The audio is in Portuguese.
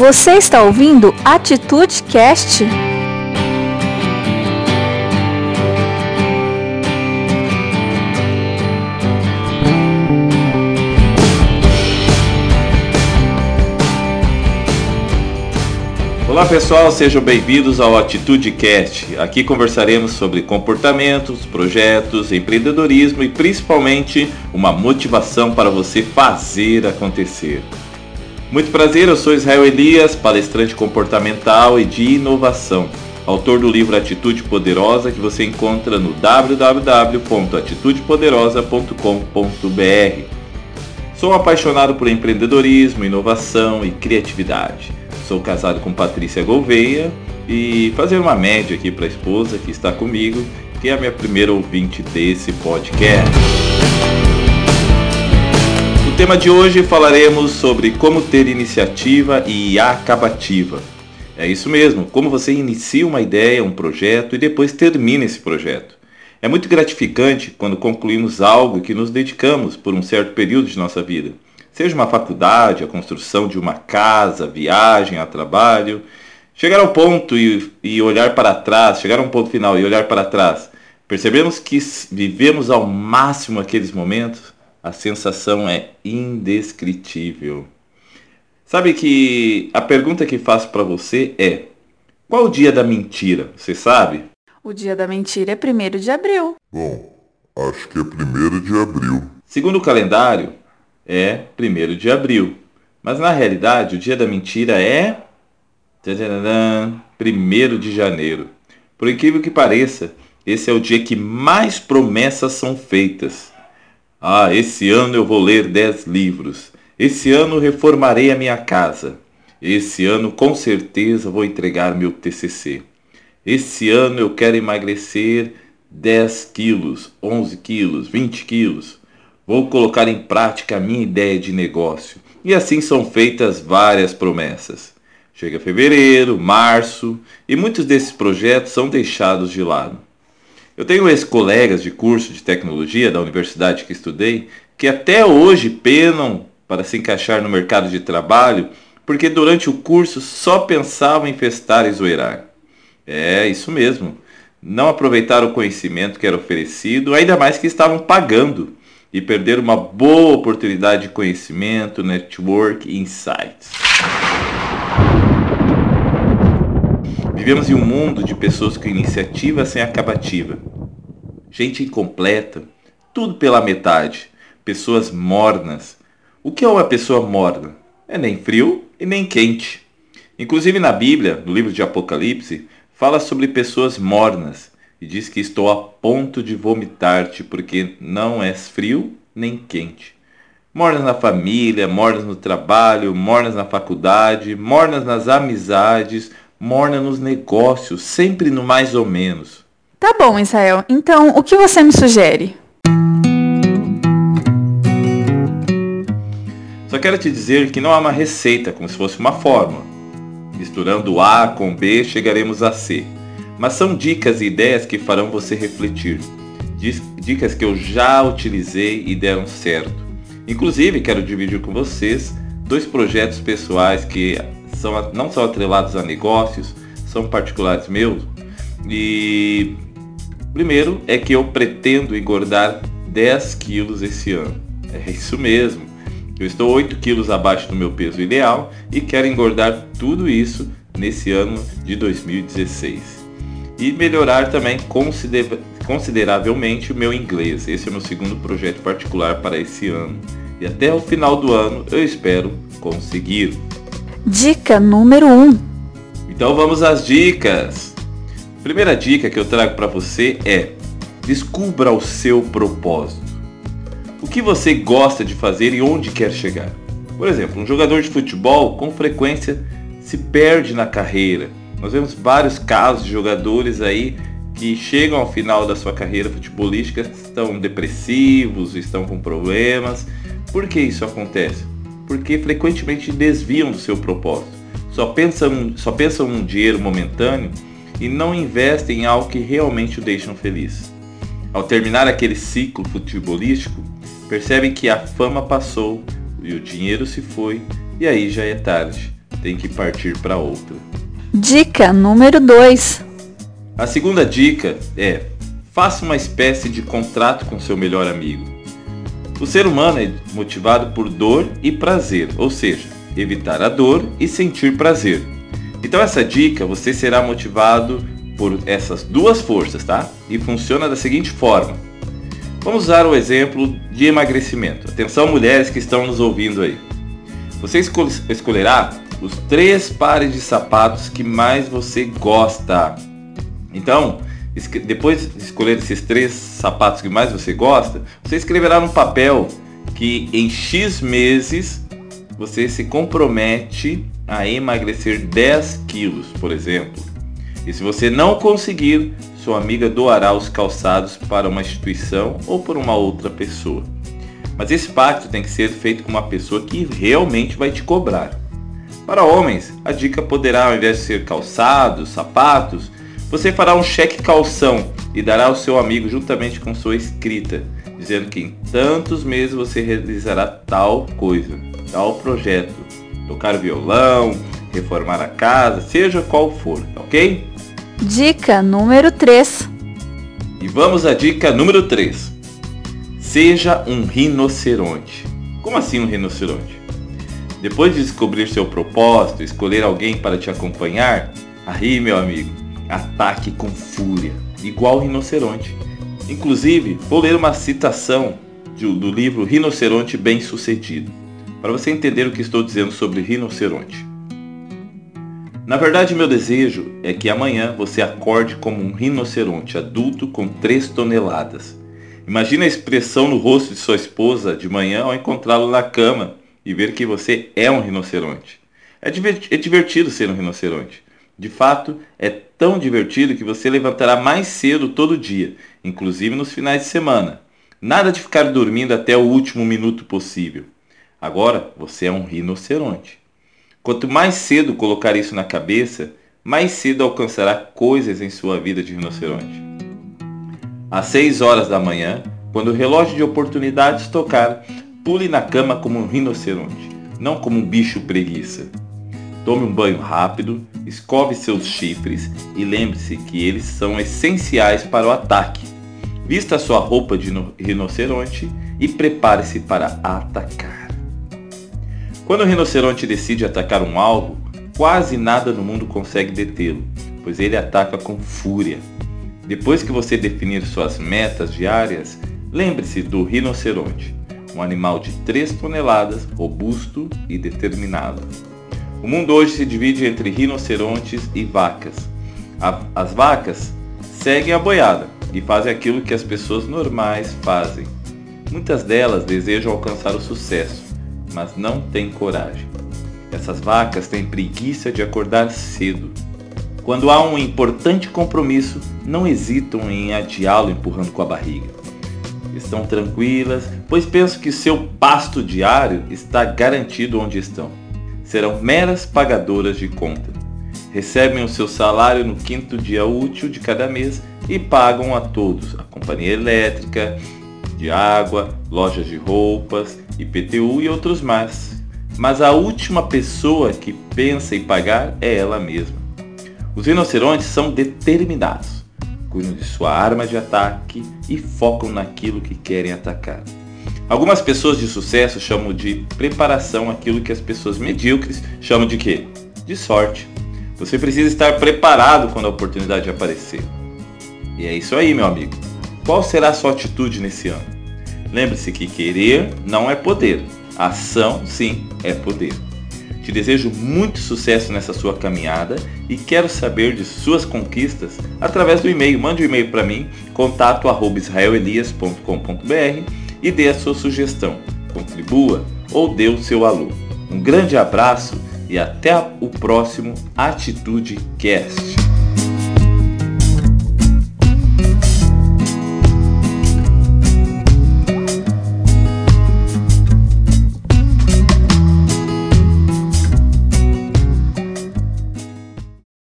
Você está ouvindo Atitude Cast? Olá pessoal, sejam bem-vindos ao Atitude Cast. Aqui conversaremos sobre comportamentos, projetos, empreendedorismo e principalmente uma motivação para você fazer acontecer. Muito prazer, eu sou Israel Elias, palestrante comportamental e de inovação, autor do livro Atitude Poderosa que você encontra no www.atitudepoderosa.com.br. Sou apaixonado por empreendedorismo, inovação e criatividade. Sou casado com Patrícia Gouveia e fazer uma média aqui para a esposa que está comigo, que é a minha primeira ouvinte desse podcast. Tema de hoje falaremos sobre como ter iniciativa e acabativa. É isso mesmo, como você inicia uma ideia, um projeto e depois termina esse projeto. É muito gratificante quando concluímos algo que nos dedicamos por um certo período de nossa vida seja uma faculdade, a construção de uma casa, viagem a trabalho, chegar ao ponto e, e olhar para trás, chegar a um ponto final e olhar para trás, percebemos que vivemos ao máximo aqueles momentos, a sensação é indescritível. Sabe que a pergunta que faço para você é: qual o dia da mentira? Você sabe? O dia da mentira é 1 de abril. Bom, acho que é 1 de abril. Segundo o calendário, é 1 de abril. Mas na realidade, o dia da mentira é 1 de janeiro. Por incrível que pareça, esse é o dia que mais promessas são feitas. Ah, esse ano eu vou ler 10 livros. Esse ano reformarei a minha casa. Esse ano com certeza vou entregar meu TCC. Esse ano eu quero emagrecer 10 quilos, 11 quilos, 20 quilos. Vou colocar em prática a minha ideia de negócio. E assim são feitas várias promessas. Chega fevereiro, março e muitos desses projetos são deixados de lado. Eu tenho ex-colegas de curso de tecnologia da universidade que estudei que até hoje penam para se encaixar no mercado de trabalho porque durante o curso só pensavam em festar e zoeirar. É, isso mesmo. Não aproveitaram o conhecimento que era oferecido, ainda mais que estavam pagando e perder uma boa oportunidade de conhecimento, network e insights. Vivemos em um mundo de pessoas com iniciativa sem acabativa. Gente incompleta, tudo pela metade. Pessoas mornas. O que é uma pessoa morna? É nem frio e nem quente. Inclusive na Bíblia, no livro de Apocalipse, fala sobre pessoas mornas e diz que estou a ponto de vomitar-te, porque não és frio nem quente. Mornas na família, mornas no trabalho, mornas na faculdade, mornas nas amizades, morna nos negócios, sempre no mais ou menos. Tá bom, Israel. Então, o que você me sugere? Só quero te dizer que não há uma receita como se fosse uma fórmula. Misturando A com B, chegaremos a C mas são dicas e ideias que farão você refletir. Dicas que eu já utilizei e deram certo. Inclusive, quero dividir com vocês dois projetos pessoais que são, não são atrelados a negócios, são particulares meus. E primeiro é que eu pretendo engordar 10 quilos esse ano. É isso mesmo. Eu estou 8 quilos abaixo do meu peso ideal e quero engordar tudo isso nesse ano de 2016 e melhorar também consider consideravelmente o meu inglês. Esse é o meu segundo projeto particular para esse ano. E até o final do ano eu espero conseguir. Dica número 1. Um. Então vamos às dicas. Primeira dica que eu trago para você é: descubra o seu propósito. O que você gosta de fazer e onde quer chegar? Por exemplo, um jogador de futebol com frequência se perde na carreira, nós vemos vários casos de jogadores aí que chegam ao final da sua carreira futebolística, estão depressivos, estão com problemas. Por que isso acontece? Porque frequentemente desviam do seu propósito. Só pensam, só pensam num dinheiro momentâneo e não investem em algo que realmente o deixam feliz. Ao terminar aquele ciclo futebolístico, percebem que a fama passou e o dinheiro se foi e aí já é tarde tem que partir para outra. Dica número 2. A segunda dica é: faça uma espécie de contrato com seu melhor amigo. O ser humano é motivado por dor e prazer, ou seja, evitar a dor e sentir prazer. Então essa dica você será motivado por essas duas forças, tá? E funciona da seguinte forma. Vamos usar o exemplo de emagrecimento. Atenção mulheres que estão nos ouvindo aí. Você escolherá os três pares de sapatos que mais você gosta. Então, depois de escolher esses três sapatos que mais você gosta, você escreverá no papel que em X meses você se compromete a emagrecer 10 quilos, por exemplo. E se você não conseguir, sua amiga doará os calçados para uma instituição ou por uma outra pessoa. Mas esse pacto tem que ser feito com uma pessoa que realmente vai te cobrar. Para homens, a dica poderá, ao invés de ser calçados, sapatos, você fará um cheque calção e dará ao seu amigo juntamente com sua escrita, dizendo que em tantos meses você realizará tal coisa, tal projeto, tocar violão, reformar a casa, seja qual for, ok? Dica número 3. E vamos à dica número 3. Seja um rinoceronte. Como assim um rinoceronte? Depois de descobrir seu propósito, escolher alguém para te acompanhar, aí, meu amigo, ataque com fúria, igual o rinoceronte. Inclusive, vou ler uma citação do livro Rinoceronte Bem Sucedido, para você entender o que estou dizendo sobre rinoceronte. Na verdade, meu desejo é que amanhã você acorde como um rinoceronte adulto com 3 toneladas. Imagine a expressão no rosto de sua esposa de manhã ao encontrá-lo na cama e ver que você é um rinoceronte. É, é divertido ser um rinoceronte. De fato, é tão divertido que você levantará mais cedo todo dia, inclusive nos finais de semana. Nada de ficar dormindo até o último minuto possível. Agora você é um rinoceronte. Quanto mais cedo colocar isso na cabeça, mais cedo alcançará coisas em sua vida de rinoceronte. Às 6 horas da manhã, quando o relógio de oportunidades tocar, pule na cama como um rinoceronte, não como um bicho preguiça. Tome um banho rápido, escove seus chifres e lembre-se que eles são essenciais para o ataque. Vista sua roupa de rinoceronte e prepare-se para atacar. Quando o rinoceronte decide atacar um alvo, quase nada no mundo consegue detê-lo, pois ele ataca com fúria. Depois que você definir suas metas diárias, lembre-se do rinoceronte, um animal de 3 toneladas, robusto e determinado. O mundo hoje se divide entre rinocerontes e vacas. as vacas seguem a boiada e fazem aquilo que as pessoas normais fazem. Muitas delas desejam alcançar o sucesso, mas não têm coragem. Essas vacas têm preguiça de acordar cedo. Quando há um importante compromisso, não hesitam em adiá-lo empurrando com a barriga. Estão tranquilas, pois pensam que seu pasto diário está garantido onde estão. Serão meras pagadoras de conta. Recebem o seu salário no quinto dia útil de cada mês e pagam a todos, a companhia elétrica, de água, lojas de roupas, IPTU e outros mais. Mas a última pessoa que pensa em pagar é ela mesma. Os rinocerontes são determinados, cuidam de sua arma de ataque e focam naquilo que querem atacar. Algumas pessoas de sucesso chamam de preparação aquilo que as pessoas medíocres chamam de quê? De sorte. Você precisa estar preparado quando a oportunidade aparecer. E é isso aí, meu amigo. Qual será a sua atitude nesse ano? Lembre-se que querer não é poder. Ação, sim, é poder. Te desejo muito sucesso nessa sua caminhada e quero saber de suas conquistas através do e-mail. Mande um e-mail para mim, contato@israelelias.com.br e dê a sua sugestão. Contribua ou dê o seu alô. Um grande abraço e até o próximo Atitude Cast.